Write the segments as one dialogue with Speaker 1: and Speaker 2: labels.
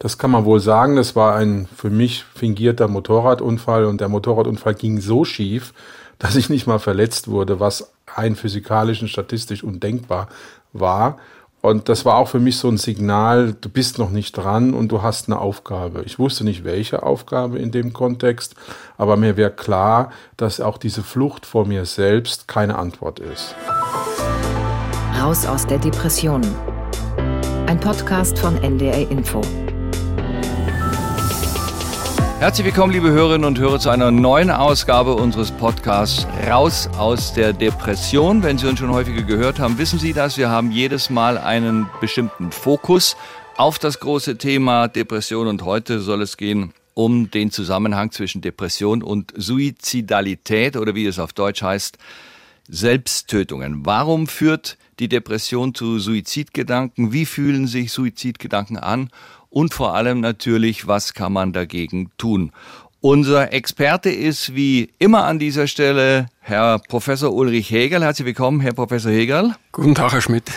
Speaker 1: Das kann man wohl sagen. Das war ein für mich fingierter Motorradunfall und der Motorradunfall ging so schief, dass ich nicht mal verletzt wurde, was rein physikalisch und statistisch undenkbar war. Und das war auch für mich so ein Signal, du bist noch nicht dran und du hast eine Aufgabe. Ich wusste nicht, welche Aufgabe in dem Kontext, aber mir wäre klar, dass auch diese Flucht vor mir selbst keine Antwort ist.
Speaker 2: Raus aus der Depression. Ein Podcast von NDR Info.
Speaker 3: Herzlich willkommen, liebe Hörerinnen und Hörer, zu einer neuen Ausgabe unseres Podcasts Raus aus der Depression. Wenn Sie uns schon häufiger gehört haben, wissen Sie das. Wir haben jedes Mal einen bestimmten Fokus auf das große Thema Depression und heute soll es gehen um den Zusammenhang zwischen Depression und Suizidalität oder wie es auf Deutsch heißt, Selbsttötungen. Warum führt die Depression zu Suizidgedanken? Wie fühlen sich Suizidgedanken an? Und vor allem natürlich, was kann man dagegen tun. Unser Experte ist wie immer an dieser Stelle Herr Professor Ulrich Hegel. Herzlich willkommen, Herr Professor Hegel.
Speaker 4: Guten Tag, Herr Schmidt.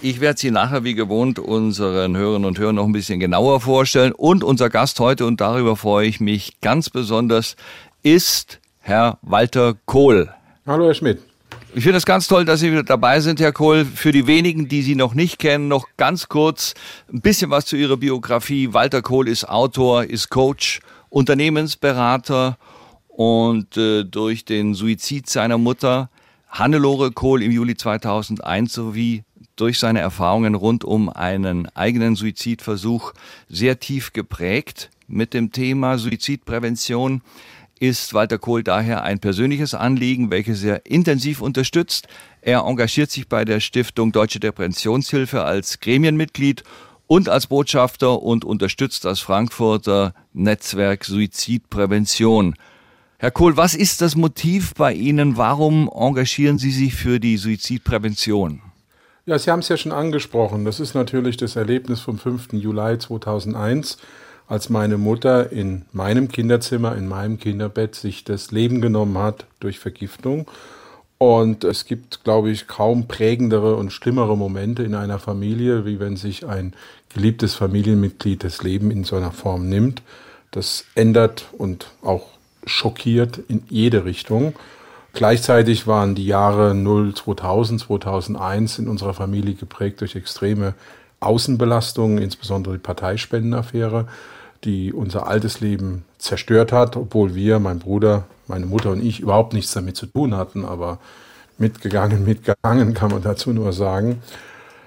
Speaker 3: Ich werde Sie nachher wie gewohnt unseren Hörerinnen und Hörern noch ein bisschen genauer vorstellen. Und unser Gast heute, und darüber freue ich mich ganz besonders, ist Herr Walter Kohl.
Speaker 1: Hallo, Herr Schmidt.
Speaker 3: Ich finde es ganz toll, dass Sie wieder dabei sind, Herr Kohl. Für die wenigen, die Sie noch nicht kennen, noch ganz kurz ein bisschen was zu Ihrer Biografie. Walter Kohl ist Autor, ist Coach, Unternehmensberater und äh, durch den Suizid seiner Mutter Hannelore Kohl im Juli 2001 sowie durch seine Erfahrungen rund um einen eigenen Suizidversuch sehr tief geprägt mit dem Thema Suizidprävention ist Walter Kohl daher ein persönliches Anliegen, welches er intensiv unterstützt. Er engagiert sich bei der Stiftung Deutsche Depressionshilfe als Gremienmitglied und als Botschafter und unterstützt das Frankfurter Netzwerk Suizidprävention. Herr Kohl, was ist das Motiv bei Ihnen? Warum engagieren Sie sich für die Suizidprävention?
Speaker 1: Ja, Sie haben es ja schon angesprochen. Das ist natürlich das Erlebnis vom 5. Juli 2001 als meine Mutter in meinem Kinderzimmer, in meinem Kinderbett sich das Leben genommen hat durch Vergiftung. Und es gibt, glaube ich, kaum prägendere und schlimmere Momente in einer Familie, wie wenn sich ein geliebtes Familienmitglied das Leben in so einer Form nimmt. Das ändert und auch schockiert in jede Richtung. Gleichzeitig waren die Jahre 0, 2000, 2001 in unserer Familie geprägt durch extreme Außenbelastungen, insbesondere die Parteispendenaffäre die unser altes Leben zerstört hat, obwohl wir, mein Bruder, meine Mutter und ich überhaupt nichts damit zu tun hatten, aber mitgegangen, mitgegangen kann man dazu nur sagen.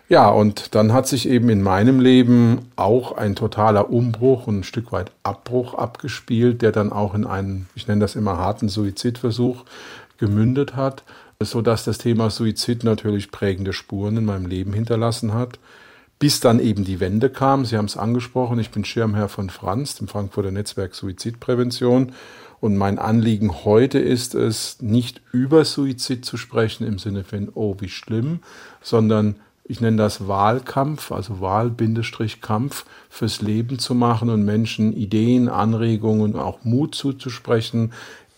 Speaker 1: Ja, und dann hat sich eben in meinem Leben auch ein totaler Umbruch und ein Stück weit Abbruch abgespielt, der dann auch in einen, ich nenne das immer harten Suizidversuch gemündet hat, so dass das Thema Suizid natürlich prägende Spuren in meinem Leben hinterlassen hat bis dann eben die Wende kam. Sie haben es angesprochen, ich bin Schirmherr von Franz, dem Frankfurter Netzwerk Suizidprävention. Und mein Anliegen heute ist es, nicht über Suizid zu sprechen im Sinne von, oh, wie schlimm, sondern ich nenne das Wahlkampf, also Wahl-Kampf fürs Leben zu machen und Menschen Ideen, Anregungen, auch Mut zuzusprechen,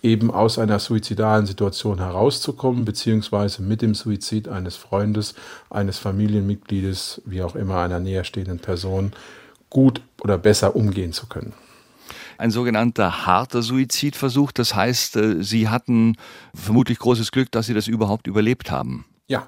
Speaker 1: eben aus einer suizidalen Situation herauszukommen, beziehungsweise mit dem Suizid eines Freundes, eines Familienmitgliedes, wie auch immer, einer näherstehenden Person gut oder besser umgehen zu können.
Speaker 3: Ein sogenannter harter Suizidversuch, das heißt, äh, Sie hatten vermutlich großes Glück, dass Sie das überhaupt überlebt haben.
Speaker 1: Ja,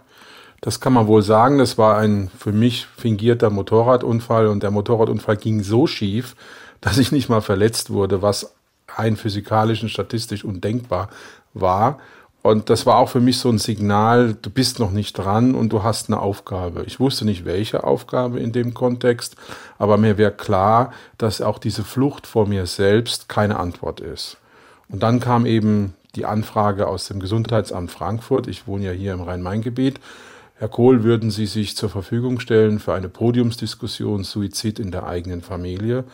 Speaker 1: das kann man wohl sagen. Das war ein für mich fingierter Motorradunfall und der Motorradunfall ging so schief, dass ich nicht mal verletzt wurde, was rein physikalisch und statistisch undenkbar war. Und das war auch für mich so ein Signal, du bist noch nicht dran und du hast eine Aufgabe. Ich wusste nicht, welche Aufgabe in dem Kontext, aber mir wäre klar, dass auch diese Flucht vor mir selbst keine Antwort ist. Und dann kam eben die Anfrage aus dem Gesundheitsamt Frankfurt. Ich wohne ja hier im Rhein-Main-Gebiet. Herr Kohl, würden Sie sich zur Verfügung stellen für eine Podiumsdiskussion Suizid in der eigenen Familie?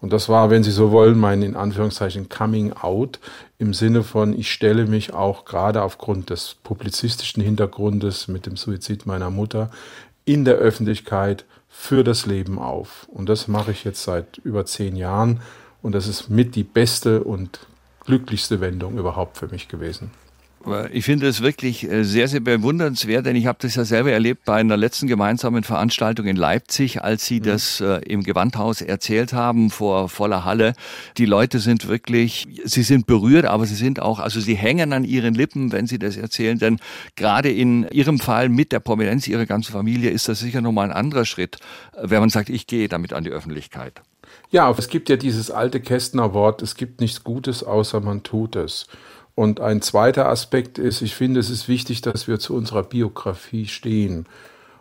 Speaker 1: Und das war, wenn Sie so wollen, mein in Anführungszeichen Coming Out im Sinne von, ich stelle mich auch gerade aufgrund des publizistischen Hintergrundes mit dem Suizid meiner Mutter in der Öffentlichkeit für das Leben auf. Und das mache ich jetzt seit über zehn Jahren. Und das ist mit die beste und glücklichste Wendung überhaupt für mich gewesen.
Speaker 3: Ich finde es wirklich äh, sehr, sehr bewundernswert, denn ich habe das ja selber erlebt bei einer letzten gemeinsamen Veranstaltung in Leipzig, als Sie mhm. das äh, im Gewandhaus erzählt haben vor voller Halle. Die Leute sind wirklich, sie sind berührt, aber sie sind auch, also sie hängen an ihren Lippen, wenn sie das erzählen, denn gerade in Ihrem Fall mit der Prominenz Ihrer ganzen Familie ist das sicher nochmal ein anderer Schritt, äh, wenn man sagt, ich gehe damit an die Öffentlichkeit.
Speaker 1: Ja, es gibt ja dieses alte Kästner Wort, es gibt nichts Gutes, außer man tut es. Und ein zweiter Aspekt ist, ich finde, es ist wichtig, dass wir zu unserer Biografie stehen.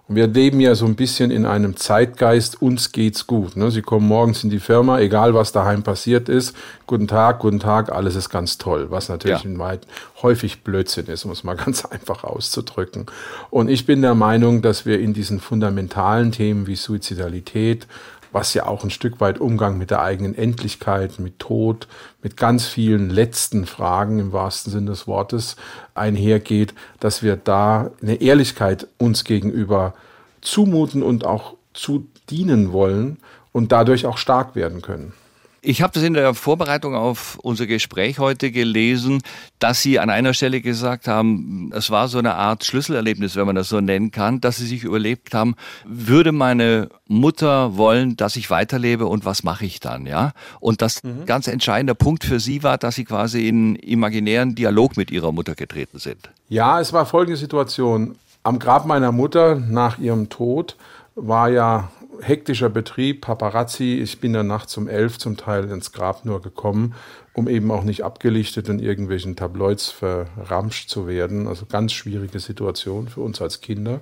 Speaker 1: Und wir leben ja so ein bisschen in einem Zeitgeist, uns geht's gut. Ne? Sie kommen morgens in die Firma, egal was daheim passiert ist. Guten Tag, guten Tag, alles ist ganz toll. Was natürlich ja. in häufig Blödsinn ist, um es mal ganz einfach auszudrücken. Und ich bin der Meinung, dass wir in diesen fundamentalen Themen wie Suizidalität, was ja auch ein Stück weit Umgang mit der eigenen Endlichkeit, mit Tod, mit ganz vielen letzten Fragen im wahrsten Sinne des Wortes einhergeht, dass wir da eine Ehrlichkeit uns gegenüber zumuten und auch zu dienen wollen und dadurch auch stark werden können.
Speaker 3: Ich habe das in der Vorbereitung auf unser Gespräch heute gelesen, dass Sie an einer Stelle gesagt haben, es war so eine Art Schlüsselerlebnis, wenn man das so nennen kann, dass Sie sich überlebt haben, würde meine Mutter wollen, dass ich weiterlebe und was mache ich dann, ja? Und das mhm. ganz entscheidende Punkt für Sie war, dass Sie quasi in imaginären Dialog mit Ihrer Mutter getreten sind.
Speaker 1: Ja, es war folgende Situation. Am Grab meiner Mutter nach ihrem Tod war ja hektischer Betrieb, Paparazzi. Ich bin dann nachts um elf zum Teil ins Grab nur gekommen, um eben auch nicht abgelichtet in irgendwelchen Tabloids verramscht zu werden. Also ganz schwierige Situation für uns als Kinder.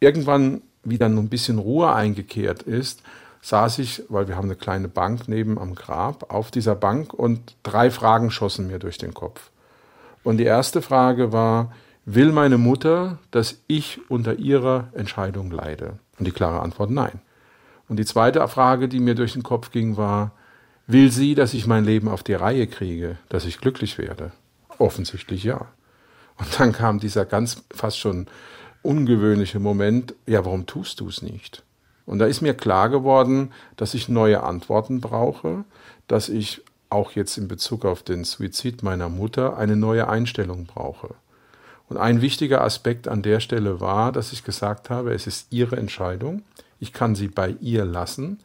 Speaker 1: Irgendwann, wie dann ein bisschen Ruhe eingekehrt ist, saß ich, weil wir haben eine kleine Bank neben am Grab, auf dieser Bank und drei Fragen schossen mir durch den Kopf. Und die erste Frage war, will meine Mutter, dass ich unter ihrer Entscheidung leide? Und die klare Antwort nein. Und die zweite Frage, die mir durch den Kopf ging, war, will sie, dass ich mein Leben auf die Reihe kriege, dass ich glücklich werde? Offensichtlich ja. Und dann kam dieser ganz fast schon ungewöhnliche Moment, ja, warum tust du es nicht? Und da ist mir klar geworden, dass ich neue Antworten brauche, dass ich auch jetzt in Bezug auf den Suizid meiner Mutter eine neue Einstellung brauche. Und ein wichtiger Aspekt an der Stelle war, dass ich gesagt habe, es ist ihre Entscheidung. Ich kann sie bei ihr lassen.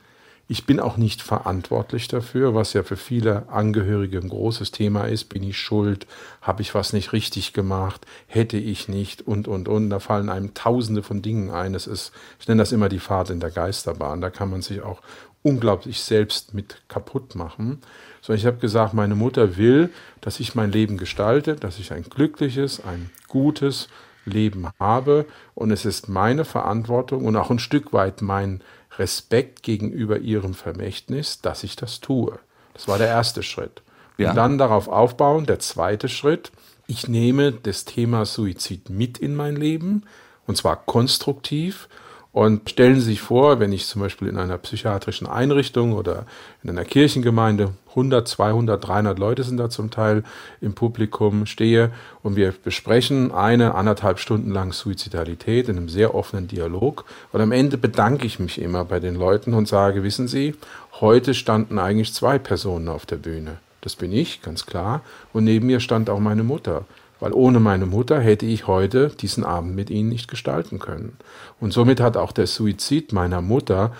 Speaker 1: Ich bin auch nicht verantwortlich dafür, was ja für viele Angehörige ein großes Thema ist. Bin ich schuld? Habe ich was nicht richtig gemacht? Hätte ich nicht? Und, und, und. Da fallen einem tausende von Dingen ein. Es ist, ich nenne das immer die Fahrt in der Geisterbahn. Da kann man sich auch unglaublich selbst mit kaputt machen. Sondern ich habe gesagt, meine Mutter will, dass ich mein Leben gestalte, dass ich ein glückliches, ein gutes, Leben habe. Und es ist meine Verantwortung und auch ein Stück weit mein Respekt gegenüber ihrem Vermächtnis, dass ich das tue. Das war der erste Schritt. Ja. Und dann darauf aufbauen, der zweite Schritt. Ich nehme das Thema Suizid mit in mein Leben und zwar konstruktiv und stellen Sie sich vor, wenn ich zum Beispiel in einer psychiatrischen Einrichtung oder in einer Kirchengemeinde, 100, 200, 300 Leute sind da zum Teil im Publikum, stehe und wir besprechen eine, anderthalb Stunden lang Suizidalität in einem sehr offenen Dialog. Und am Ende bedanke ich mich immer bei den Leuten und sage, wissen Sie, heute standen eigentlich zwei Personen auf der Bühne. Das bin ich, ganz klar. Und neben mir stand auch meine Mutter weil ohne meine Mutter hätte ich heute diesen Abend mit ihnen nicht gestalten können. Und somit hat auch der Suizid meiner Mutter,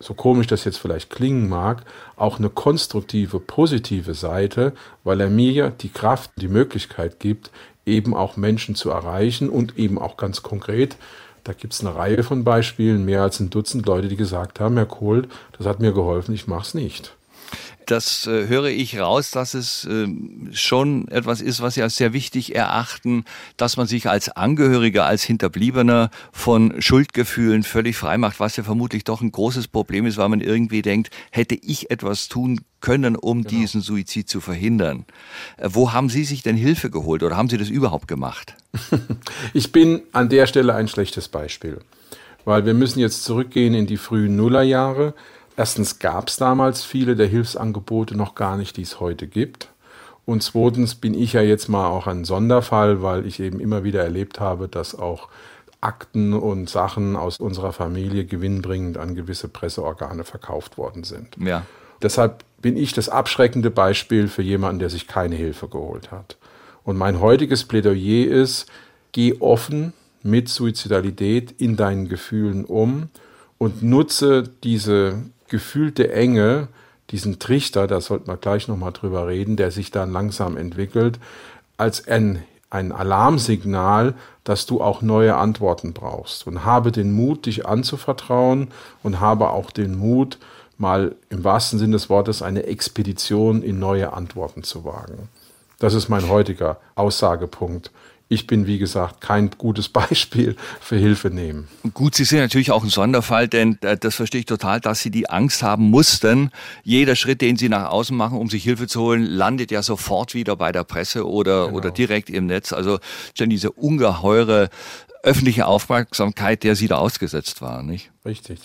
Speaker 1: so komisch das jetzt vielleicht klingen mag, auch eine konstruktive, positive Seite, weil er mir die Kraft, die Möglichkeit gibt, eben auch Menschen zu erreichen und eben auch ganz konkret da gibt es eine Reihe von Beispielen, mehr als ein Dutzend Leute, die gesagt haben, Herr Kohl, das hat mir geholfen, ich mache es nicht
Speaker 3: das äh, höre ich raus, dass es äh, schon etwas ist, was Sie als sehr wichtig erachten, dass man sich als Angehöriger, als Hinterbliebener von Schuldgefühlen völlig frei macht, was ja vermutlich doch ein großes Problem ist, weil man irgendwie denkt, hätte ich etwas tun können, um genau. diesen Suizid zu verhindern. Äh, wo haben Sie sich denn Hilfe geholt oder haben Sie das überhaupt gemacht?
Speaker 1: ich bin an der Stelle ein schlechtes Beispiel, weil wir müssen jetzt zurückgehen in die frühen Nullerjahre. Erstens gab es damals viele der Hilfsangebote noch gar nicht, die es heute gibt. Und zweitens bin ich ja jetzt mal auch ein Sonderfall, weil ich eben immer wieder erlebt habe, dass auch Akten und Sachen aus unserer Familie gewinnbringend an gewisse Presseorgane verkauft worden sind. Ja. Deshalb bin ich das abschreckende Beispiel für jemanden, der sich keine Hilfe geholt hat. Und mein heutiges Plädoyer ist, geh offen mit Suizidalität in deinen Gefühlen um und nutze diese gefühlte Enge, diesen Trichter, da sollte man gleich nochmal drüber reden, der sich dann langsam entwickelt, als ein, ein Alarmsignal, dass du auch neue Antworten brauchst. Und habe den Mut, dich anzuvertrauen und habe auch den Mut, mal im wahrsten Sinne des Wortes eine Expedition in neue Antworten zu wagen. Das ist mein heutiger Aussagepunkt ich bin, wie gesagt, kein gutes Beispiel für Hilfe nehmen.
Speaker 3: Gut, Sie sind natürlich auch ein Sonderfall, denn äh, das verstehe ich total, dass Sie die Angst haben mussten. Jeder Schritt, den Sie nach außen machen, um sich Hilfe zu holen, landet ja sofort wieder bei der Presse oder, genau. oder direkt im Netz. Also schon diese ungeheure öffentliche Aufmerksamkeit, der Sie da ausgesetzt waren, nicht?
Speaker 1: Richtig.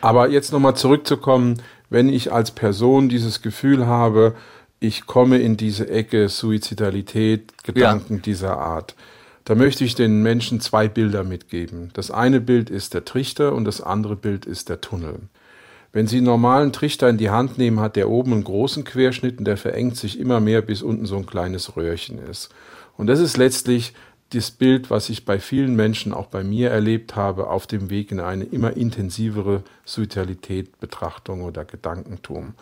Speaker 1: Aber jetzt nochmal zurückzukommen, wenn ich als Person dieses Gefühl habe, ich komme in diese Ecke Suizidalität, Gedanken ja. dieser Art. Da möchte ich den Menschen zwei Bilder mitgeben. Das eine Bild ist der Trichter und das andere Bild ist der Tunnel. Wenn Sie einen normalen Trichter in die Hand nehmen, hat der oben einen großen Querschnitt und der verengt sich immer mehr, bis unten so ein kleines Röhrchen ist. Und das ist letztlich das Bild, was ich bei vielen Menschen, auch bei mir erlebt habe, auf dem Weg in eine immer intensivere Suizidalität, Betrachtung oder Gedankentum.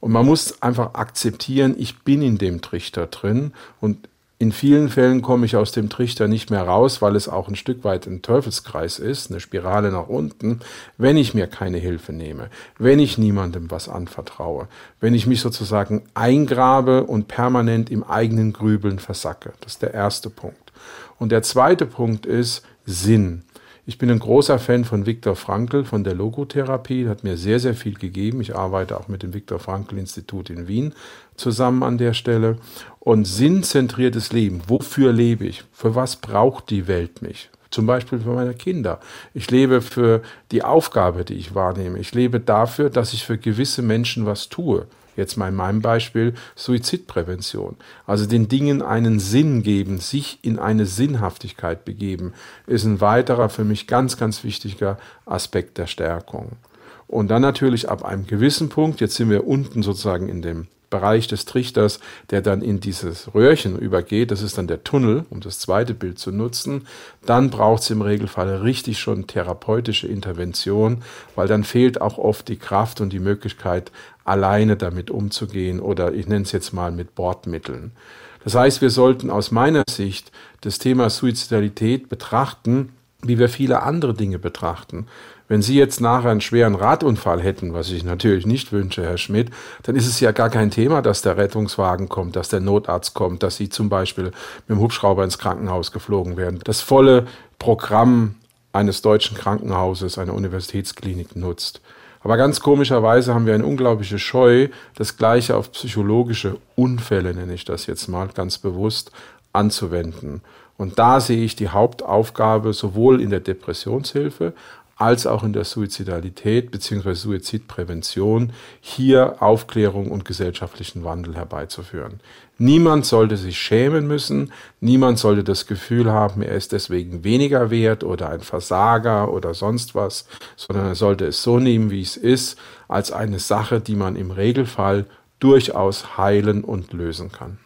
Speaker 1: Und man muss einfach akzeptieren, ich bin in dem Trichter drin und in vielen Fällen komme ich aus dem Trichter nicht mehr raus, weil es auch ein Stück weit ein Teufelskreis ist, eine Spirale nach unten, wenn ich mir keine Hilfe nehme, wenn ich niemandem was anvertraue, wenn ich mich sozusagen eingrabe und permanent im eigenen Grübeln versacke. Das ist der erste Punkt. Und der zweite Punkt ist Sinn. Ich bin ein großer Fan von Viktor Frankl, von der Logotherapie, hat mir sehr, sehr viel gegeben. Ich arbeite auch mit dem Viktor Frankl Institut in Wien zusammen an der Stelle. Und sinnzentriertes Leben. Wofür lebe ich? Für was braucht die Welt mich? Zum Beispiel für meine Kinder. Ich lebe für die Aufgabe, die ich wahrnehme. Ich lebe dafür, dass ich für gewisse Menschen was tue. Jetzt mal in meinem Beispiel Suizidprävention. Also den Dingen einen Sinn geben, sich in eine Sinnhaftigkeit begeben, ist ein weiterer für mich ganz, ganz wichtiger Aspekt der Stärkung. Und dann natürlich ab einem gewissen Punkt, jetzt sind wir unten sozusagen in dem Bereich des Trichters, der dann in dieses Röhrchen übergeht, das ist dann der Tunnel, um das zweite Bild zu nutzen, dann braucht es im Regelfall richtig schon therapeutische Intervention, weil dann fehlt auch oft die Kraft und die Möglichkeit, alleine damit umzugehen oder ich nenne es jetzt mal mit Bordmitteln. Das heißt, wir sollten aus meiner Sicht das Thema Suizidalität betrachten, wie wir viele andere Dinge betrachten. Wenn Sie jetzt nachher einen schweren Radunfall hätten, was ich natürlich nicht wünsche, Herr Schmidt, dann ist es ja gar kein Thema, dass der Rettungswagen kommt, dass der Notarzt kommt, dass Sie zum Beispiel mit dem Hubschrauber ins Krankenhaus geflogen werden. Das volle Programm eines deutschen Krankenhauses, einer Universitätsklinik nutzt. Aber ganz komischerweise haben wir eine unglaubliche Scheu, das Gleiche auf psychologische Unfälle, nenne ich das jetzt mal ganz bewusst, anzuwenden. Und da sehe ich die Hauptaufgabe sowohl in der Depressionshilfe als auch in der Suizidalität bzw. Suizidprävention hier Aufklärung und gesellschaftlichen Wandel herbeizuführen. Niemand sollte sich schämen müssen, niemand sollte das Gefühl haben, er ist deswegen weniger wert oder ein Versager oder sonst was, sondern er sollte es so nehmen, wie es ist, als eine Sache, die man im Regelfall durchaus heilen und lösen kann.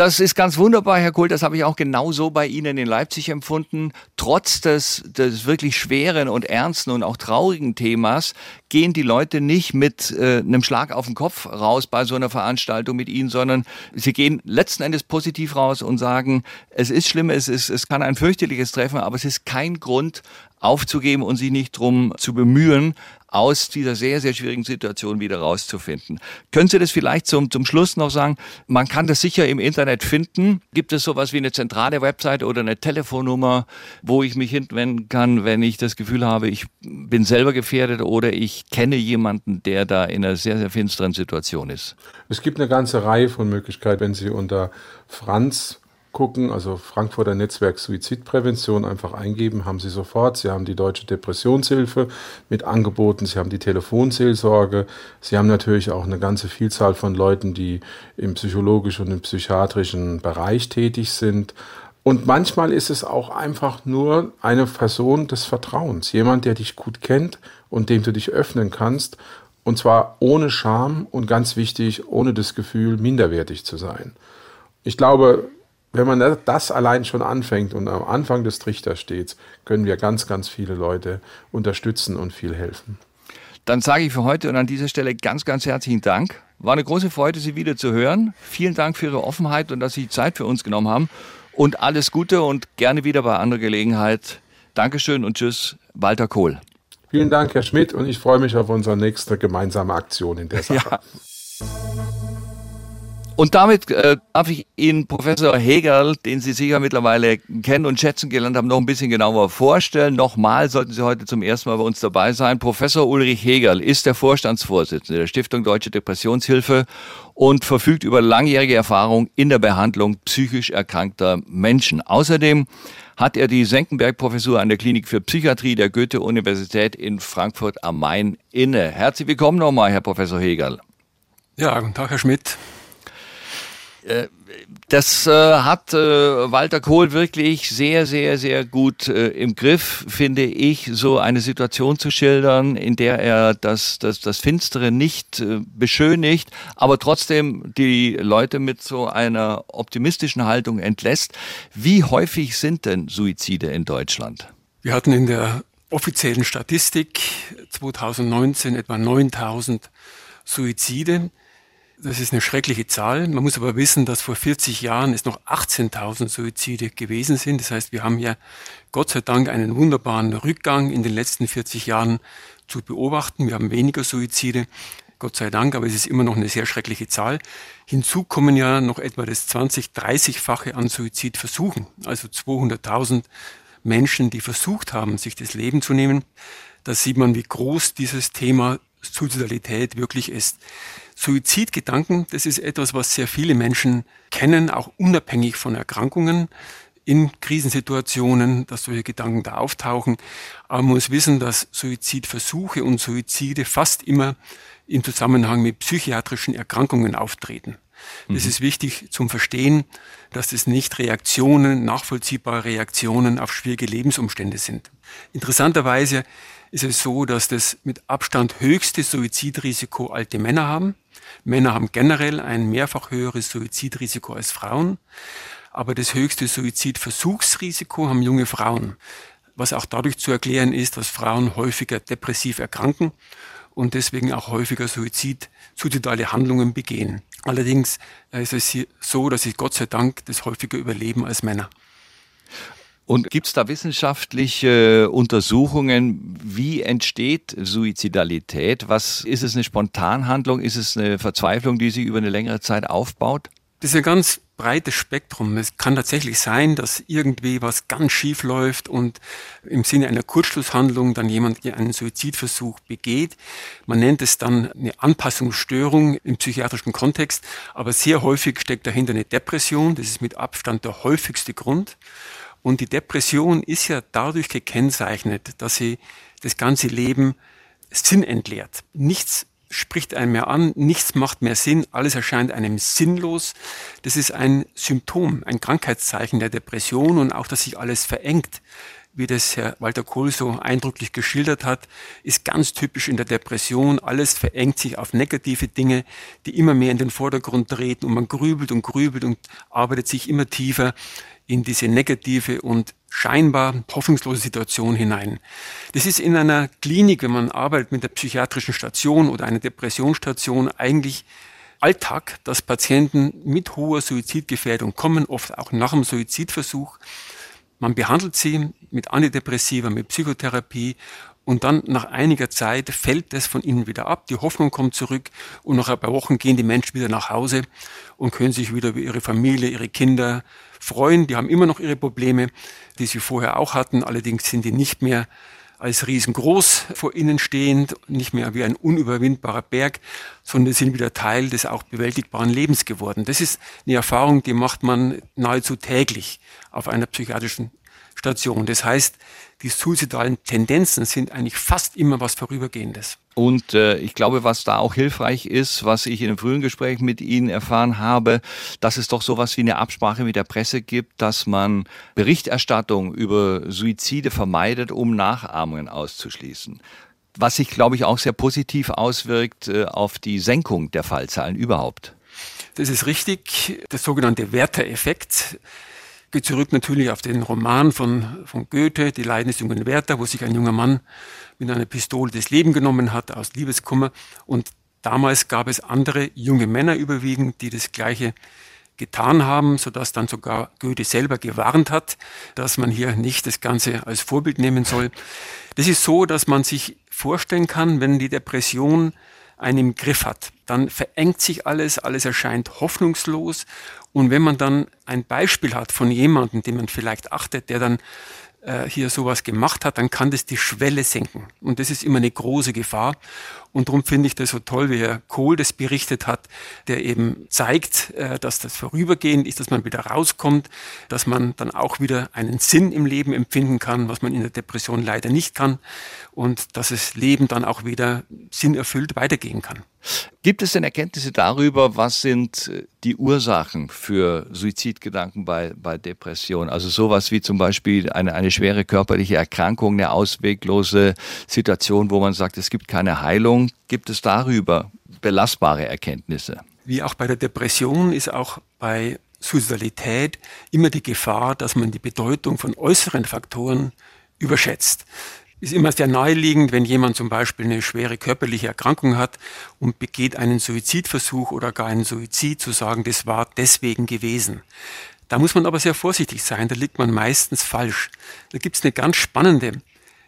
Speaker 3: Das ist ganz wunderbar, Herr Kohl. Das habe ich auch genauso bei Ihnen in Leipzig empfunden. Trotz des, des wirklich schweren und ernsten und auch traurigen Themas gehen die Leute nicht mit äh, einem Schlag auf den Kopf raus bei so einer Veranstaltung mit Ihnen, sondern sie gehen letzten Endes positiv raus und sagen, es ist schlimm, es, ist, es kann ein fürchterliches Treffen, aber es ist kein Grund, aufzugeben und sich nicht drum zu bemühen, aus dieser sehr, sehr schwierigen Situation wieder rauszufinden. Können Sie das vielleicht zum, zum Schluss noch sagen? Man kann das sicher im Internet finden. Gibt es sowas wie eine zentrale Website oder eine Telefonnummer, wo ich mich hinwenden kann, wenn ich das Gefühl habe, ich bin selber gefährdet oder ich kenne jemanden, der da in einer sehr, sehr finsteren Situation ist?
Speaker 1: Es gibt eine ganze Reihe von Möglichkeiten, wenn Sie unter Franz gucken, also Frankfurter Netzwerk Suizidprävention einfach eingeben, haben Sie sofort. Sie haben die Deutsche Depressionshilfe mit Angeboten, Sie haben die Telefonseelsorge, Sie haben natürlich auch eine ganze Vielzahl von Leuten, die im psychologischen und im psychiatrischen Bereich tätig sind. Und manchmal ist es auch einfach nur eine Person des Vertrauens, jemand, der dich gut kennt und dem du dich öffnen kannst. Und zwar ohne Scham und ganz wichtig, ohne das Gefühl, minderwertig zu sein. Ich glaube, wenn man das allein schon anfängt und am Anfang des Trichters steht, können wir ganz, ganz viele Leute unterstützen und viel helfen.
Speaker 3: Dann sage ich für heute und an dieser Stelle ganz, ganz herzlichen Dank. War eine große Freude, Sie wieder zu hören. Vielen Dank für Ihre Offenheit und dass Sie Zeit für uns genommen haben. Und alles Gute und gerne wieder bei anderer Gelegenheit. Dankeschön und tschüss, Walter Kohl.
Speaker 1: Vielen Dank, Herr Schmidt, und ich freue mich auf unsere nächste gemeinsame Aktion in der Sache. Ja.
Speaker 3: Und damit äh, darf ich Ihnen Professor Hegel, den Sie sicher mittlerweile kennen und schätzen gelernt haben, noch ein bisschen genauer vorstellen. Nochmal sollten Sie heute zum ersten Mal bei uns dabei sein. Professor Ulrich Hegel ist der Vorstandsvorsitzende der Stiftung Deutsche Depressionshilfe und verfügt über langjährige Erfahrung in der Behandlung psychisch erkrankter Menschen. Außerdem hat er die Senckenberg-Professur an der Klinik für Psychiatrie der Goethe-Universität in Frankfurt am Main inne. Herzlich willkommen nochmal, Herr Professor Hegel.
Speaker 4: Ja, guten Tag, Herr Schmidt.
Speaker 3: Äh, das äh, hat äh, Walter Kohl wirklich sehr, sehr, sehr gut im Griff, finde ich, so eine Situation zu schildern, in der er das, das, das Finstere nicht beschönigt, aber trotzdem die Leute mit so einer optimistischen Haltung entlässt. Wie häufig sind denn Suizide in Deutschland?
Speaker 4: Wir hatten in der offiziellen Statistik 2019 etwa 9000 Suizide. Das ist eine schreckliche Zahl. Man muss aber wissen, dass vor 40 Jahren es noch 18.000 Suizide gewesen sind. Das heißt, wir haben ja Gott sei Dank einen wunderbaren Rückgang in den letzten 40 Jahren zu beobachten. Wir haben weniger Suizide, Gott sei Dank, aber es ist immer noch eine sehr schreckliche Zahl. Hinzu kommen ja noch etwa das 20, 30-fache an Suizidversuchen, also 200.000 Menschen, die versucht haben, sich das Leben zu nehmen. Da sieht man, wie groß dieses Thema Suizidalität wirklich ist. Suizidgedanken, das ist etwas, was sehr viele Menschen kennen, auch unabhängig von Erkrankungen in Krisensituationen, dass solche Gedanken da auftauchen. Aber man muss wissen, dass Suizidversuche und Suizide fast immer im Zusammenhang mit psychiatrischen Erkrankungen auftreten. Das mhm. ist wichtig zum Verstehen, dass das nicht Reaktionen, nachvollziehbare Reaktionen auf schwierige Lebensumstände sind. Interessanterweise ist es so, dass das mit Abstand höchste Suizidrisiko alte Männer haben. Männer haben generell ein mehrfach höheres Suizidrisiko als Frauen, aber das höchste Suizidversuchsrisiko haben junge Frauen, was auch dadurch zu erklären ist, dass Frauen häufiger depressiv erkranken und deswegen auch häufiger Suizid, suizidale Handlungen begehen. Allerdings ist es so, dass sie Gott sei Dank das häufiger überleben als Männer.
Speaker 3: Und gibt es da wissenschaftliche Untersuchungen, wie entsteht Suizidalität? Was ist es eine Spontanhandlung? Ist es eine Verzweiflung, die sich über eine längere Zeit aufbaut?
Speaker 4: Das ist ein ganz breites Spektrum. Es kann tatsächlich sein, dass irgendwie was ganz schief läuft und im Sinne einer Kurzschlusshandlung dann jemand einen Suizidversuch begeht. Man nennt es dann eine Anpassungsstörung im psychiatrischen Kontext, aber sehr häufig steckt dahinter eine Depression. Das ist mit Abstand der häufigste Grund. Und die Depression ist ja dadurch gekennzeichnet, dass sie das ganze Leben Sinn entleert. Nichts spricht einen mehr an, nichts macht mehr Sinn, alles erscheint einem sinnlos. Das ist ein Symptom, ein Krankheitszeichen der Depression und auch, dass sich alles verengt, wie das Herr Walter Kohl so eindrücklich geschildert hat, ist ganz typisch in der Depression. Alles verengt sich auf negative Dinge, die immer mehr in den Vordergrund treten und man grübelt und grübelt und arbeitet sich immer tiefer in diese negative und scheinbar hoffnungslose Situation hinein. Das ist in einer Klinik, wenn man arbeitet mit der psychiatrischen Station oder einer Depressionsstation, eigentlich Alltag, dass Patienten mit hoher Suizidgefährdung kommen, oft auch nach dem Suizidversuch. Man behandelt sie mit Antidepressiva, mit Psychotherapie und dann nach einiger Zeit fällt das von ihnen wieder ab, die Hoffnung kommt zurück und nach ein paar Wochen gehen die Menschen wieder nach Hause und können sich wieder über ihre Familie, ihre Kinder freuen. Die haben immer noch ihre Probleme, die sie vorher auch hatten, allerdings sind die nicht mehr als riesengroß vor ihnen stehend, nicht mehr wie ein unüberwindbarer Berg, sondern sind wieder Teil des auch bewältigbaren Lebens geworden. Das ist eine Erfahrung, die macht man nahezu täglich auf einer psychiatrischen Station. Das heißt, die suizidalen Tendenzen sind eigentlich fast immer was Vorübergehendes.
Speaker 3: Und äh, ich glaube, was da auch hilfreich ist, was ich in einem frühen Gespräch mit Ihnen erfahren habe, dass es doch sowas wie eine Absprache mit der Presse gibt, dass man Berichterstattung über Suizide vermeidet, um Nachahmungen auszuschließen. Was sich, glaube ich, auch sehr positiv auswirkt äh, auf die Senkung der Fallzahlen überhaupt.
Speaker 4: Das ist richtig. Der sogenannte Werther-Effekt geht zurück natürlich auf den Roman von, von Goethe, Die Leiden des jungen Werther, wo sich ein junger Mann mit einer Pistole das Leben genommen hat aus Liebeskummer. Und damals gab es andere junge Männer überwiegend, die das Gleiche getan haben, sodass dann sogar Goethe selber gewarnt hat, dass man hier nicht das Ganze als Vorbild nehmen soll. Das ist so, dass man sich vorstellen kann, wenn die Depression einen im Griff hat, dann verengt sich alles, alles erscheint hoffnungslos. Und wenn man dann ein Beispiel hat von jemandem, den man vielleicht achtet, der dann äh, hier sowas gemacht hat, dann kann das die Schwelle senken. Und das ist immer eine große Gefahr. Und darum finde ich das so toll, wie Herr Kohl das berichtet hat, der eben zeigt, äh, dass das vorübergehend ist, dass man wieder rauskommt, dass man dann auch wieder einen Sinn im Leben empfinden kann, was man in der Depression leider nicht kann. Und dass das Leben dann auch wieder sinnerfüllt weitergehen kann.
Speaker 3: Gibt es denn Erkenntnisse darüber, was sind äh, die Ursachen für Suizidgedanken bei, bei Depressionen? Also sowas wie zum Beispiel eine, eine schwere körperliche Erkrankung, eine ausweglose Situation, wo man sagt, es gibt keine Heilung. Gibt es darüber belastbare Erkenntnisse?
Speaker 4: Wie auch bei der Depression ist auch bei Suizidalität immer die Gefahr, dass man die Bedeutung von äußeren Faktoren überschätzt ist immer sehr naheliegend, wenn jemand zum Beispiel eine schwere körperliche Erkrankung hat und begeht einen Suizidversuch oder gar einen Suizid, zu sagen, das war deswegen gewesen. Da muss man aber sehr vorsichtig sein, da liegt man meistens falsch. Da gibt es eine ganz spannende,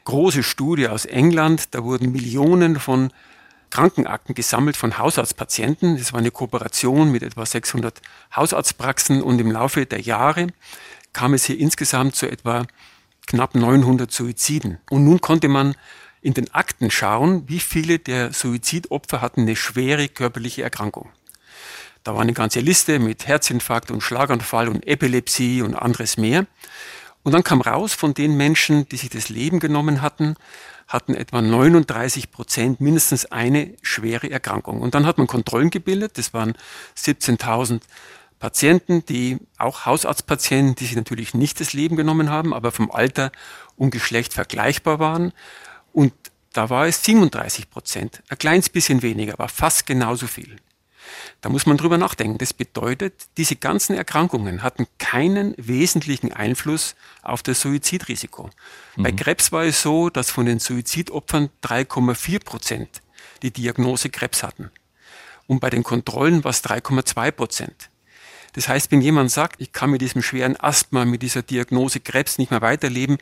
Speaker 4: große Studie aus England, da wurden Millionen von Krankenakten gesammelt von Hausarztpatienten. Das war eine Kooperation mit etwa 600 Hausarztpraxen und im Laufe der Jahre kam es hier insgesamt zu etwa knapp 900 Suiziden. Und nun konnte man in den Akten schauen, wie viele der Suizidopfer hatten eine schwere körperliche Erkrankung. Da war eine ganze Liste mit Herzinfarkt und Schlaganfall und Epilepsie und anderes mehr. Und dann kam raus, von den Menschen, die sich das Leben genommen hatten, hatten etwa 39 Prozent mindestens eine schwere Erkrankung. Und dann hat man Kontrollen gebildet, das waren 17.000 Patienten, die auch Hausarztpatienten, die sich natürlich nicht das Leben genommen haben, aber vom Alter und Geschlecht vergleichbar waren. Und da war es 37 Prozent, ein kleines bisschen weniger, aber fast genauso viel. Da muss man drüber nachdenken. Das bedeutet, diese ganzen Erkrankungen hatten keinen wesentlichen Einfluss auf das Suizidrisiko. Mhm. Bei Krebs war es so, dass von den Suizidopfern 3,4 Prozent die Diagnose Krebs hatten. Und bei den Kontrollen war es 3,2 Prozent. Das heißt, wenn jemand sagt, ich kann mit diesem schweren Asthma, mit dieser Diagnose Krebs nicht mehr weiterleben,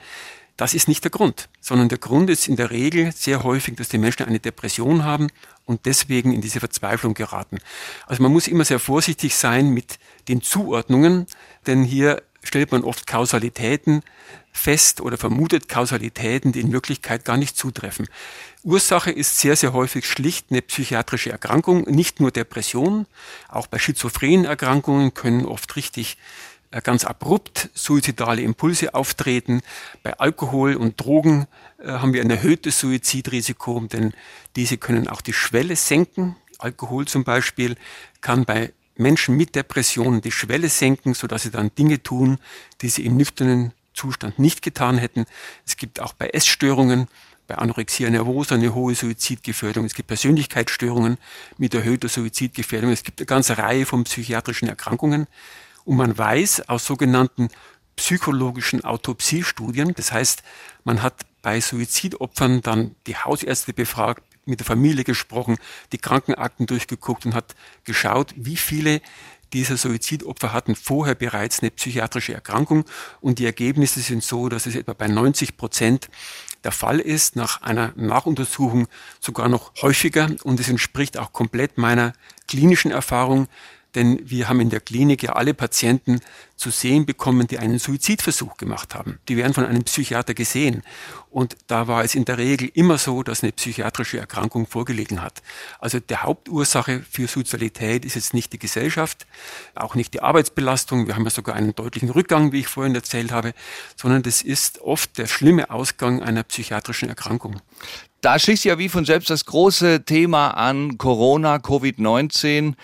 Speaker 4: das ist nicht der Grund, sondern der Grund ist in der Regel sehr häufig, dass die Menschen eine Depression haben und deswegen in diese Verzweiflung geraten. Also man muss immer sehr vorsichtig sein mit den Zuordnungen, denn hier stellt man oft Kausalitäten fest oder vermutet Kausalitäten, die in Wirklichkeit gar nicht zutreffen. Ursache ist sehr, sehr häufig schlicht eine psychiatrische Erkrankung, nicht nur Depression. Auch bei schizophrenen Erkrankungen können oft richtig äh, ganz abrupt suizidale Impulse auftreten. Bei Alkohol und Drogen äh, haben wir ein erhöhtes Suizidrisiko, denn diese können auch die Schwelle senken. Alkohol zum Beispiel kann bei Menschen mit Depressionen die Schwelle senken, sodass sie dann Dinge tun, die sie im nüchternen Zustand nicht getan hätten. Es gibt auch bei Essstörungen, bei Anorexia nervosa eine hohe Suizidgefährdung. Es gibt Persönlichkeitsstörungen mit erhöhter Suizidgefährdung. Es gibt eine ganze Reihe von psychiatrischen Erkrankungen. Und man weiß aus sogenannten psychologischen Autopsiestudien, das heißt, man hat bei Suizidopfern dann die Hausärzte befragt, mit der Familie gesprochen, die Krankenakten durchgeguckt und hat geschaut, wie viele dieser Suizidopfer hatten vorher bereits eine psychiatrische Erkrankung und die Ergebnisse sind so, dass es etwa bei 90 Prozent der Fall ist, nach einer Nachuntersuchung sogar noch häufiger und es entspricht auch komplett meiner klinischen Erfahrung, denn wir haben in der Klinik ja alle Patienten zu sehen bekommen, die einen Suizidversuch gemacht haben. Die werden von einem Psychiater gesehen. Und da war es in der Regel immer so, dass eine psychiatrische Erkrankung vorgelegen hat. Also der Hauptursache für Suizidalität ist jetzt nicht die Gesellschaft, auch nicht die Arbeitsbelastung. Wir haben ja sogar einen deutlichen Rückgang, wie ich vorhin erzählt habe, sondern das ist oft der schlimme Ausgang einer psychiatrischen Erkrankung.
Speaker 3: Da schließt ja wie von selbst das große Thema an Corona, Covid-19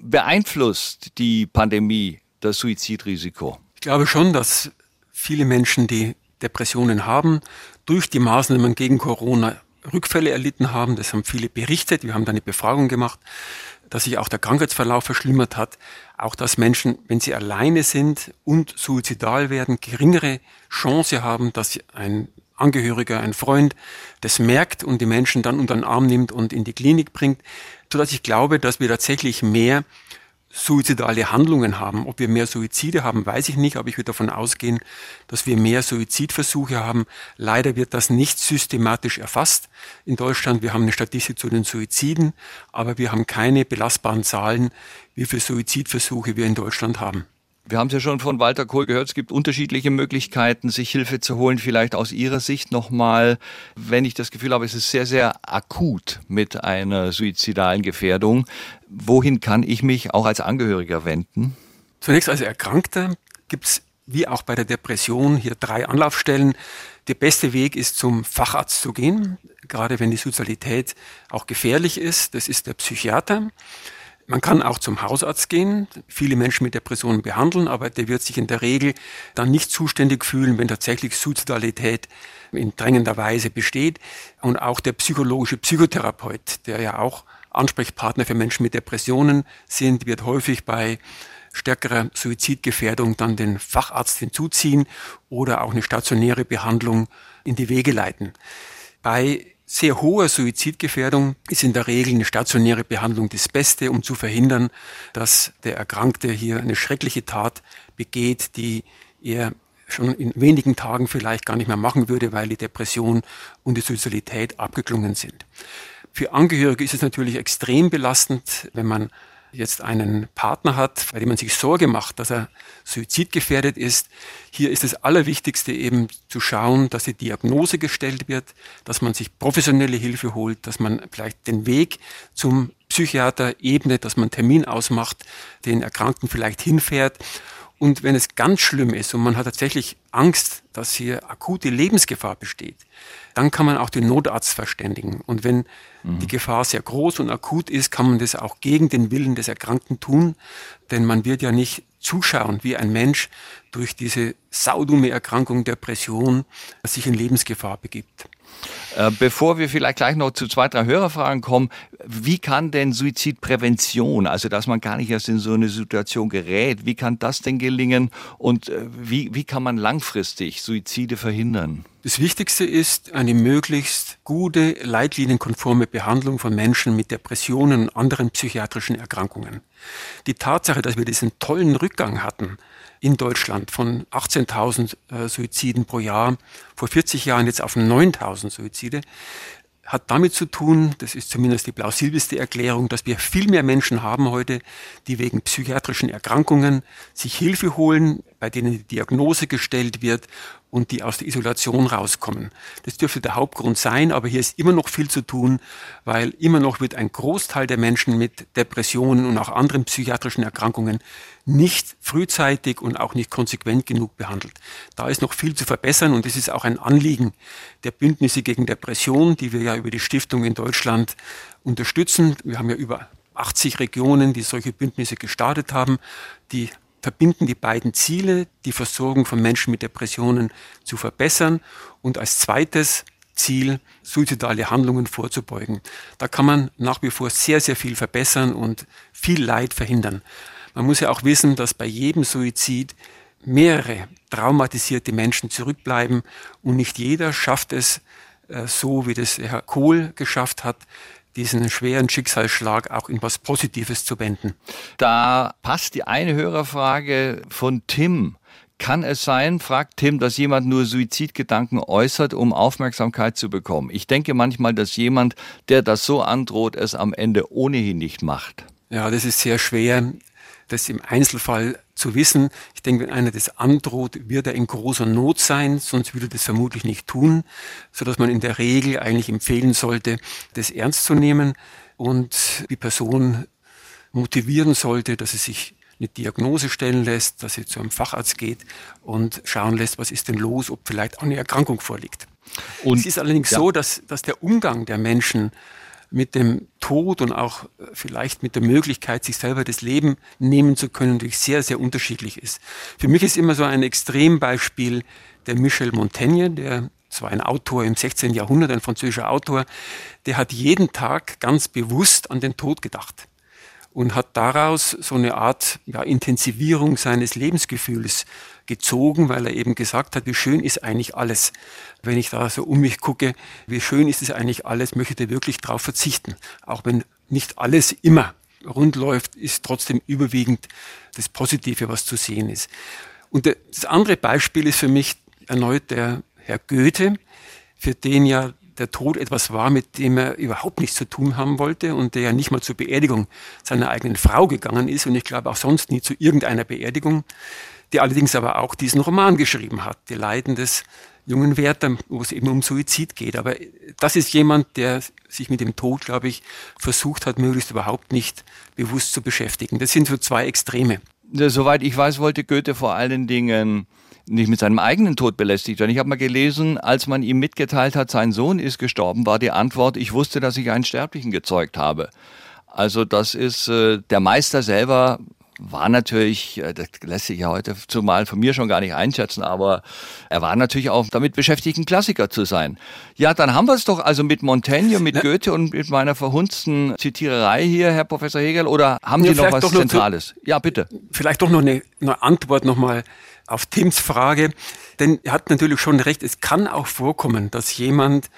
Speaker 3: beeinflusst die Pandemie das Suizidrisiko?
Speaker 4: Ich glaube schon, dass viele Menschen, die Depressionen haben, durch die Maßnahmen gegen Corona Rückfälle erlitten haben. Das haben viele berichtet. Wir haben da eine Befragung gemacht. dass sich auch der Krankheitsverlauf verschlimmert hat, auch dass Menschen, wenn sie alleine sind und suizidal werden, geringere Chance haben, dass ein Angehöriger, ein Freund das merkt und die Menschen dann unter den Arm nimmt und in die Klinik bringt, so dass ich glaube, dass wir tatsächlich mehr suizidale Handlungen haben. Ob wir mehr Suizide haben, weiß ich nicht, aber ich würde davon ausgehen, dass wir mehr Suizidversuche haben. Leider wird das nicht systematisch erfasst in Deutschland. Wir haben eine Statistik zu den Suiziden, aber wir haben keine belastbaren Zahlen, wie viele Suizidversuche wir in Deutschland haben.
Speaker 3: Wir haben es ja schon von Walter Kohl gehört, es gibt unterschiedliche Möglichkeiten, sich Hilfe zu holen. Vielleicht aus Ihrer Sicht nochmal, wenn ich das Gefühl habe, es ist sehr, sehr akut mit einer suizidalen Gefährdung. Wohin kann ich mich auch als Angehöriger wenden?
Speaker 4: Zunächst als Erkrankter gibt es wie auch bei der Depression hier drei Anlaufstellen. Der beste Weg ist zum Facharzt zu gehen, gerade wenn die Suizidalität auch gefährlich ist. Das ist der Psychiater. Man kann auch zum Hausarzt gehen, viele Menschen mit Depressionen behandeln, aber der wird sich in der Regel dann nicht zuständig fühlen, wenn tatsächlich Suizidalität in drängender Weise besteht. Und auch der psychologische Psychotherapeut, der ja auch Ansprechpartner für Menschen mit Depressionen sind, wird häufig bei stärkerer Suizidgefährdung dann den Facharzt hinzuziehen oder auch eine stationäre Behandlung in die Wege leiten. Bei sehr hohe Suizidgefährdung ist in der Regel eine stationäre Behandlung das Beste, um zu verhindern, dass der Erkrankte hier eine schreckliche Tat begeht, die er schon in wenigen Tagen vielleicht gar nicht mehr machen würde, weil die Depression und die Suizidalität abgeklungen sind. Für Angehörige ist es natürlich extrem belastend, wenn man jetzt einen Partner hat, bei dem man sich Sorge macht, dass er suizidgefährdet ist. Hier ist das Allerwichtigste eben zu schauen, dass die Diagnose gestellt wird, dass man sich professionelle Hilfe holt, dass man vielleicht den Weg zum Psychiater ebnet, dass man einen Termin ausmacht, den Erkrankten vielleicht hinfährt. Und wenn es ganz schlimm ist und man hat tatsächlich Angst, dass hier akute Lebensgefahr besteht, dann kann man auch den Notarzt verständigen. Und wenn mhm. die Gefahr sehr groß und akut ist, kann man das auch gegen den Willen des Erkrankten tun. Denn man wird ja nicht zuschauen, wie ein Mensch durch diese saudumme Erkrankung Depression sich in Lebensgefahr begibt.
Speaker 3: Äh, bevor wir vielleicht gleich noch zu zwei, drei Hörerfragen kommen, wie kann denn Suizidprävention, also dass man gar nicht erst in so eine Situation gerät, wie kann das denn gelingen und äh, wie, wie kann man langfristig Suizide verhindern?
Speaker 4: Das Wichtigste ist eine möglichst gute, leitlinienkonforme Behandlung von Menschen mit Depressionen und anderen psychiatrischen Erkrankungen. Die Tatsache, dass wir diesen tollen Rückgang hatten, in Deutschland von 18.000 äh, Suiziden pro Jahr, vor 40 Jahren jetzt auf 9.000 Suizide, hat damit zu tun, das ist zumindest die plausibelste Erklärung, dass wir viel mehr Menschen haben heute, die wegen psychiatrischen Erkrankungen sich Hilfe holen, bei denen die Diagnose gestellt wird und die aus der Isolation rauskommen. Das dürfte der Hauptgrund sein, aber hier ist immer noch viel zu tun, weil immer noch wird ein Großteil der Menschen mit Depressionen und auch anderen psychiatrischen Erkrankungen nicht frühzeitig und auch nicht konsequent genug behandelt. Da ist noch viel zu verbessern und es ist auch ein Anliegen der Bündnisse gegen Depression, die wir ja über die Stiftung in Deutschland unterstützen. Wir haben ja über 80 Regionen, die solche Bündnisse gestartet haben, die verbinden die beiden Ziele, die Versorgung von Menschen mit Depressionen zu verbessern und als zweites Ziel, suizidale Handlungen vorzubeugen. Da kann man nach wie vor sehr, sehr viel verbessern und viel Leid verhindern. Man muss ja auch wissen, dass bei jedem Suizid mehrere traumatisierte Menschen zurückbleiben und nicht jeder schafft es äh, so, wie das Herr Kohl geschafft hat, diesen schweren Schicksalsschlag auch in was Positives zu wenden.
Speaker 3: Da passt die eine Hörerfrage von Tim. Kann es sein, fragt Tim, dass jemand nur Suizidgedanken äußert, um Aufmerksamkeit zu bekommen? Ich denke manchmal, dass jemand, der das so androht, es am Ende ohnehin nicht macht.
Speaker 4: Ja, das ist sehr schwer das im Einzelfall zu wissen. Ich denke, wenn einer das androht, wird er in großer Not sein, sonst würde er das vermutlich nicht tun, so dass man in der Regel eigentlich empfehlen sollte, das ernst zu nehmen und die Person motivieren sollte, dass sie sich eine Diagnose stellen lässt, dass sie zu einem Facharzt geht und schauen lässt, was ist denn los, ob vielleicht auch eine Erkrankung vorliegt. Und es ist allerdings ja. so, dass, dass der Umgang der Menschen mit dem Tod und auch äh, vielleicht mit der Möglichkeit, sich selber das Leben nehmen zu können, natürlich sehr, sehr unterschiedlich ist. Für mich ist immer so ein Extrembeispiel der Michel Montaigne, der zwar ein Autor im 16. Jahrhundert, ein französischer Autor, der hat jeden Tag ganz bewusst an den Tod gedacht. und hat daraus so eine Art ja, Intensivierung seines Lebensgefühls gezogen, weil er eben gesagt hat, wie schön ist eigentlich alles. Wenn ich da so um mich gucke, wie schön ist es eigentlich alles, möchte wirklich darauf verzichten. Auch wenn nicht alles immer rund läuft, ist trotzdem überwiegend das Positive, was zu sehen ist. Und das andere Beispiel ist für mich erneut der Herr Goethe, für den ja der Tod etwas war, mit dem er überhaupt nichts zu tun haben wollte und der ja nicht mal zur Beerdigung seiner eigenen Frau gegangen ist und ich glaube auch sonst nie zu irgendeiner Beerdigung, der allerdings aber auch diesen Roman geschrieben hat, Die Leiden des jungen Werther, wo es eben um Suizid geht. Aber das ist jemand, der sich mit dem Tod, glaube ich, versucht hat, möglichst überhaupt nicht bewusst zu beschäftigen. Das sind so zwei Extreme.
Speaker 3: Soweit ich weiß, wollte Goethe vor allen Dingen nicht mit seinem eigenen Tod belästigt werden. Ich habe mal gelesen, als man ihm mitgeteilt hat, sein Sohn ist gestorben, war die Antwort, ich wusste, dass ich einen Sterblichen gezeugt habe. Also das ist, äh, der Meister selber war natürlich, äh, das lässt sich ja heute zumal von mir schon gar nicht einschätzen, aber er war natürlich auch damit beschäftigt, ein Klassiker zu sein. Ja, dann haben wir es doch also mit Montaigne, mit ja. Goethe und mit meiner verhunzten Zitiererei hier, Herr Professor Hegel, oder haben ja, Sie noch was Zentrales?
Speaker 4: Noch, ja, bitte. Vielleicht doch noch eine, eine Antwort nochmal auf Tims Frage, denn er hat natürlich schon recht, es kann auch vorkommen, dass jemand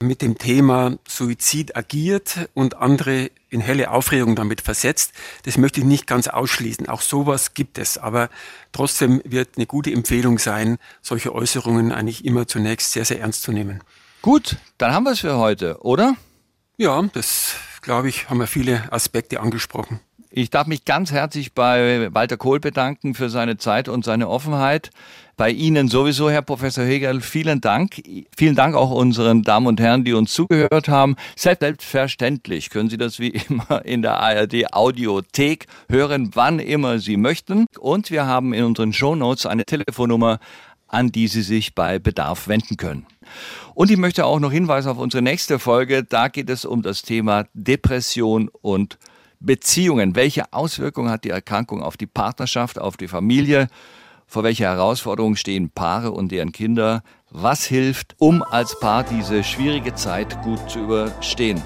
Speaker 4: mit dem Thema Suizid agiert und andere in helle Aufregung damit versetzt. Das möchte ich nicht ganz ausschließen. Auch sowas gibt es. Aber trotzdem wird eine gute Empfehlung sein, solche Äußerungen eigentlich immer zunächst sehr, sehr ernst zu nehmen.
Speaker 3: Gut, dann haben wir es für heute, oder?
Speaker 4: Ja, das glaube ich, haben wir viele Aspekte angesprochen.
Speaker 3: Ich darf mich ganz herzlich bei Walter Kohl bedanken für seine Zeit und seine Offenheit. Bei Ihnen sowieso, Herr Professor Hegel, vielen Dank. Vielen Dank auch unseren Damen und Herren, die uns zugehört haben. Selbstverständlich können Sie das wie immer in der ARD Audiothek hören, wann immer Sie möchten. Und wir haben in unseren Shownotes eine Telefonnummer, an die Sie sich bei Bedarf wenden können. Und ich möchte auch noch hinweisen auf unsere nächste Folge. Da geht es um das Thema Depression und Beziehungen. Welche Auswirkungen hat die Erkrankung auf die Partnerschaft, auf die Familie? Vor welcher Herausforderung stehen Paare und deren Kinder? Was hilft, um als Paar diese schwierige Zeit gut zu überstehen?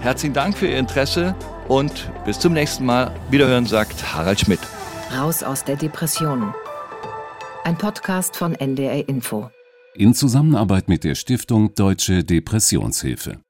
Speaker 3: Herzlichen Dank für Ihr Interesse und bis zum nächsten Mal. Wiederhören sagt Harald Schmidt.
Speaker 2: Raus aus der Depression. Ein Podcast von NDR Info.
Speaker 5: In Zusammenarbeit mit der Stiftung Deutsche Depressionshilfe.